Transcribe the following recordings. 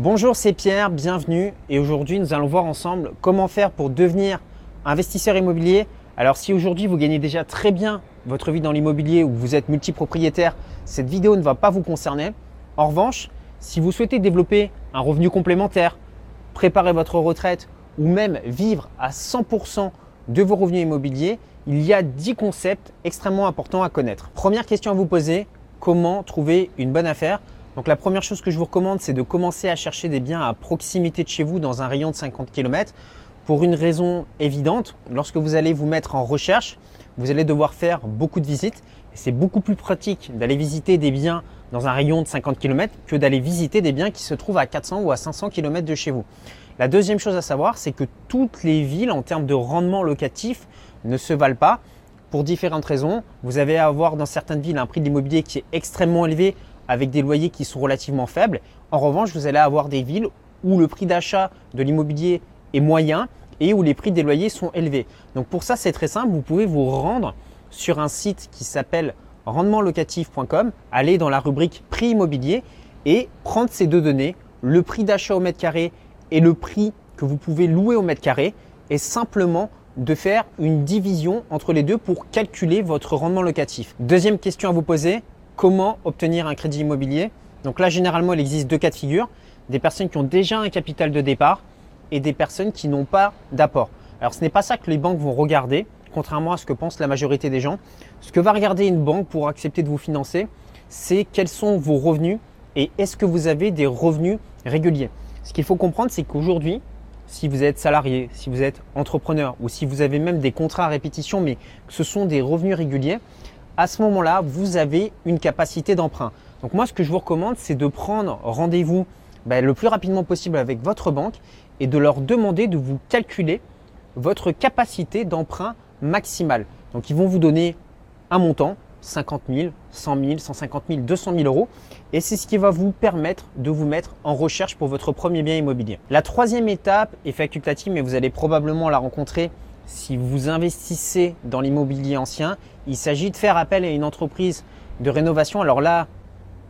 Bonjour, c'est Pierre, bienvenue. Et aujourd'hui, nous allons voir ensemble comment faire pour devenir investisseur immobilier. Alors si aujourd'hui vous gagnez déjà très bien votre vie dans l'immobilier ou vous êtes multipropriétaire, cette vidéo ne va pas vous concerner. En revanche, si vous souhaitez développer un revenu complémentaire, préparer votre retraite ou même vivre à 100% de vos revenus immobiliers, il y a 10 concepts extrêmement importants à connaître. Première question à vous poser, comment trouver une bonne affaire? Donc la première chose que je vous recommande, c'est de commencer à chercher des biens à proximité de chez vous dans un rayon de 50 km pour une raison évidente. Lorsque vous allez vous mettre en recherche, vous allez devoir faire beaucoup de visites. C'est beaucoup plus pratique d'aller visiter des biens dans un rayon de 50 km que d'aller visiter des biens qui se trouvent à 400 ou à 500 km de chez vous. La deuxième chose à savoir, c'est que toutes les villes en termes de rendement locatif ne se valent pas pour différentes raisons. Vous allez avoir dans certaines villes un prix de l'immobilier qui est extrêmement élevé avec des loyers qui sont relativement faibles. En revanche, vous allez avoir des villes où le prix d'achat de l'immobilier est moyen et où les prix des loyers sont élevés. Donc pour ça, c'est très simple, vous pouvez vous rendre sur un site qui s'appelle rendementlocatif.com, aller dans la rubrique prix immobilier et prendre ces deux données, le prix d'achat au mètre carré et le prix que vous pouvez louer au mètre carré et simplement de faire une division entre les deux pour calculer votre rendement locatif. Deuxième question à vous poser, comment obtenir un crédit immobilier. Donc là, généralement, il existe deux cas de figure. Des personnes qui ont déjà un capital de départ et des personnes qui n'ont pas d'apport. Alors ce n'est pas ça que les banques vont regarder, contrairement à ce que pense la majorité des gens. Ce que va regarder une banque pour accepter de vous financer, c'est quels sont vos revenus et est-ce que vous avez des revenus réguliers. Ce qu'il faut comprendre, c'est qu'aujourd'hui, si vous êtes salarié, si vous êtes entrepreneur ou si vous avez même des contrats à répétition, mais que ce sont des revenus réguliers, à ce moment-là, vous avez une capacité d'emprunt. Donc moi, ce que je vous recommande, c'est de prendre rendez-vous ben, le plus rapidement possible avec votre banque et de leur demander de vous calculer votre capacité d'emprunt maximale. Donc ils vont vous donner un montant, 50 000, 100 000, 150 000, 200 000 euros. Et c'est ce qui va vous permettre de vous mettre en recherche pour votre premier bien immobilier. La troisième étape est facultative, mais vous allez probablement la rencontrer si vous investissez dans l'immobilier ancien, il s'agit de faire appel à une entreprise de rénovation. Alors là,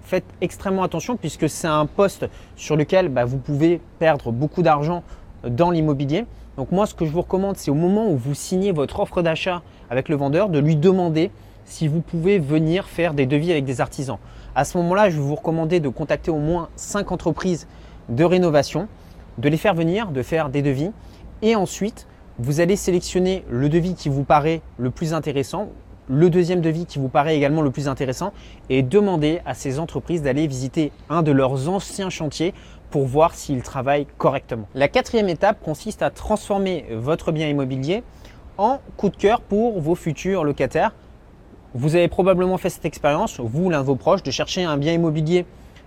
faites extrêmement attention puisque c'est un poste sur lequel bah, vous pouvez perdre beaucoup d'argent dans l'immobilier. Donc moi, ce que je vous recommande, c'est au moment où vous signez votre offre d'achat avec le vendeur, de lui demander si vous pouvez venir faire des devis avec des artisans. À ce moment-là, je vais vous recommander de contacter au moins 5 entreprises de rénovation, de les faire venir, de faire des devis et ensuite vous allez sélectionner le devis qui vous paraît le plus intéressant, le deuxième devis qui vous paraît également le plus intéressant et demander à ces entreprises d'aller visiter un de leurs anciens chantiers pour voir s'ils travaillent correctement. La quatrième étape consiste à transformer votre bien immobilier en coup de cœur pour vos futurs locataires. Vous avez probablement fait cette expérience, vous, l'un de vos proches, de chercher un bien immobilier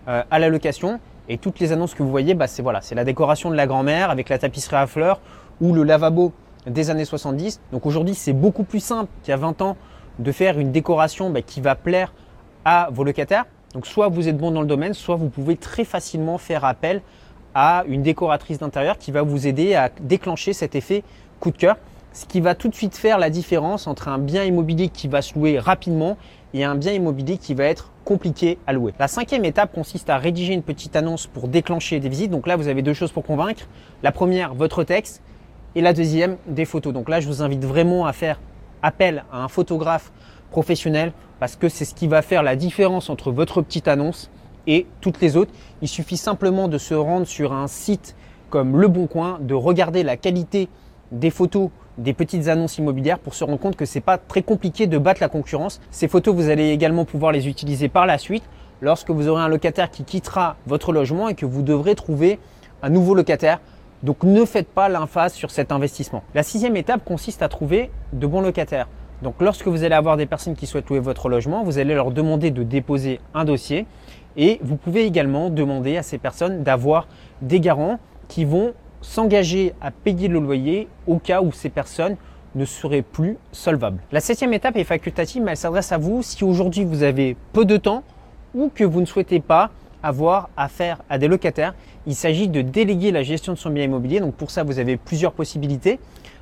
euh, à la location et toutes les annonces que vous voyez, bah, c'est voilà, c'est la décoration de la grand-mère avec la tapisserie à fleurs ou le lavabo des années 70. Donc aujourd'hui, c'est beaucoup plus simple qu'il y a 20 ans de faire une décoration bah, qui va plaire à vos locataires. Donc soit vous êtes bon dans le domaine, soit vous pouvez très facilement faire appel à une décoratrice d'intérieur qui va vous aider à déclencher cet effet coup de cœur. Ce qui va tout de suite faire la différence entre un bien immobilier qui va se louer rapidement et un bien immobilier qui va être compliqué à louer. La cinquième étape consiste à rédiger une petite annonce pour déclencher des visites. Donc là, vous avez deux choses pour convaincre. La première, votre texte et la deuxième, des photos. Donc là, je vous invite vraiment à faire appel à un photographe professionnel parce que c'est ce qui va faire la différence entre votre petite annonce et toutes les autres. Il suffit simplement de se rendre sur un site comme Le Bon Coin, de regarder la qualité des photos des petites annonces immobilières pour se rendre compte que c'est pas très compliqué de battre la concurrence. Ces photos, vous allez également pouvoir les utiliser par la suite lorsque vous aurez un locataire qui quittera votre logement et que vous devrez trouver un nouveau locataire donc ne faites pas l'emphase sur cet investissement. La sixième étape consiste à trouver de bons locataires. Donc lorsque vous allez avoir des personnes qui souhaitent louer votre logement, vous allez leur demander de déposer un dossier et vous pouvez également demander à ces personnes d'avoir des garants qui vont s'engager à payer le loyer au cas où ces personnes ne seraient plus solvables. La septième étape est facultative, mais elle s'adresse à vous si aujourd'hui vous avez peu de temps ou que vous ne souhaitez pas avoir affaire à des locataires. Il s'agit de déléguer la gestion de son bien immobilier. Donc pour ça, vous avez plusieurs possibilités.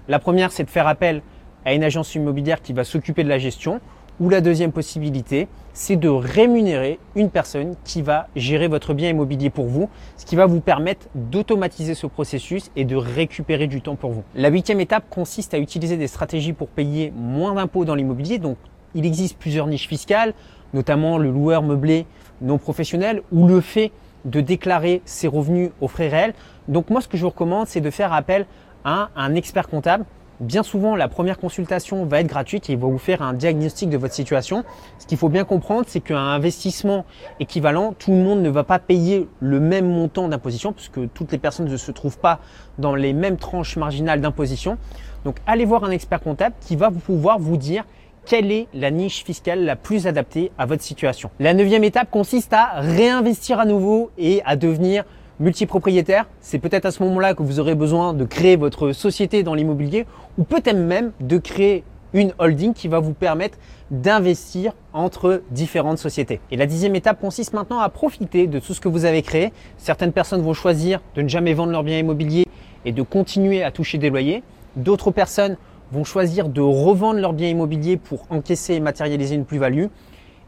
La première, c'est de faire appel à une agence immobilière qui va s'occuper de la gestion. Ou la deuxième possibilité, c'est de rémunérer une personne qui va gérer votre bien immobilier pour vous, ce qui va vous permettre d'automatiser ce processus et de récupérer du temps pour vous. La huitième étape consiste à utiliser des stratégies pour payer moins d'impôts dans l'immobilier. Donc, il existe plusieurs niches fiscales, notamment le loueur meublé non professionnel ou le fait de déclarer ses revenus aux frais réels. Donc moi, ce que je vous recommande, c'est de faire appel à un expert comptable. Bien souvent, la première consultation va être gratuite et il va vous faire un diagnostic de votre situation. Ce qu'il faut bien comprendre, c'est qu'un investissement équivalent, tout le monde ne va pas payer le même montant d'imposition puisque toutes les personnes ne se trouvent pas dans les mêmes tranches marginales d'imposition. Donc allez voir un expert comptable qui va pouvoir vous dire quelle est la niche fiscale la plus adaptée à votre situation? La neuvième étape consiste à réinvestir à nouveau et à devenir multipropriétaire. C'est peut-être à ce moment-là que vous aurez besoin de créer votre société dans l'immobilier ou peut-être même de créer une holding qui va vous permettre d'investir entre différentes sociétés. Et la dixième étape consiste maintenant à profiter de tout ce que vous avez créé. Certaines personnes vont choisir de ne jamais vendre leur bien immobilier et de continuer à toucher des loyers. D'autres personnes vont choisir de revendre leur bien immobilier pour encaisser et matérialiser une plus-value.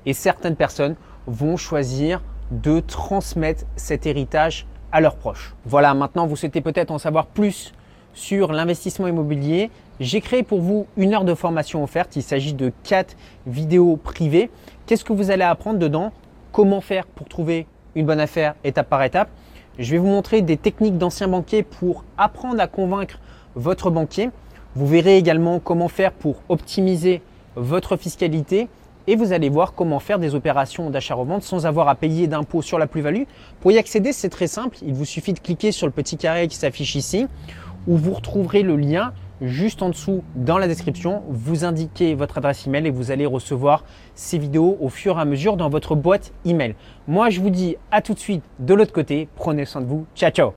Et certaines personnes vont choisir de transmettre cet héritage à leurs proches. Voilà, maintenant vous souhaitez peut-être en savoir plus sur l'investissement immobilier. J'ai créé pour vous une heure de formation offerte. Il s'agit de quatre vidéos privées. Qu'est-ce que vous allez apprendre dedans? Comment faire pour trouver une bonne affaire étape par étape? Je vais vous montrer des techniques d'anciens banquiers pour apprendre à convaincre votre banquier. Vous verrez également comment faire pour optimiser votre fiscalité et vous allez voir comment faire des opérations d'achat-revente sans avoir à payer d'impôts sur la plus-value. Pour y accéder, c'est très simple. Il vous suffit de cliquer sur le petit carré qui s'affiche ici où vous retrouverez le lien juste en dessous dans la description. Vous indiquez votre adresse email et vous allez recevoir ces vidéos au fur et à mesure dans votre boîte email. Moi, je vous dis à tout de suite de l'autre côté. Prenez soin de vous. Ciao, ciao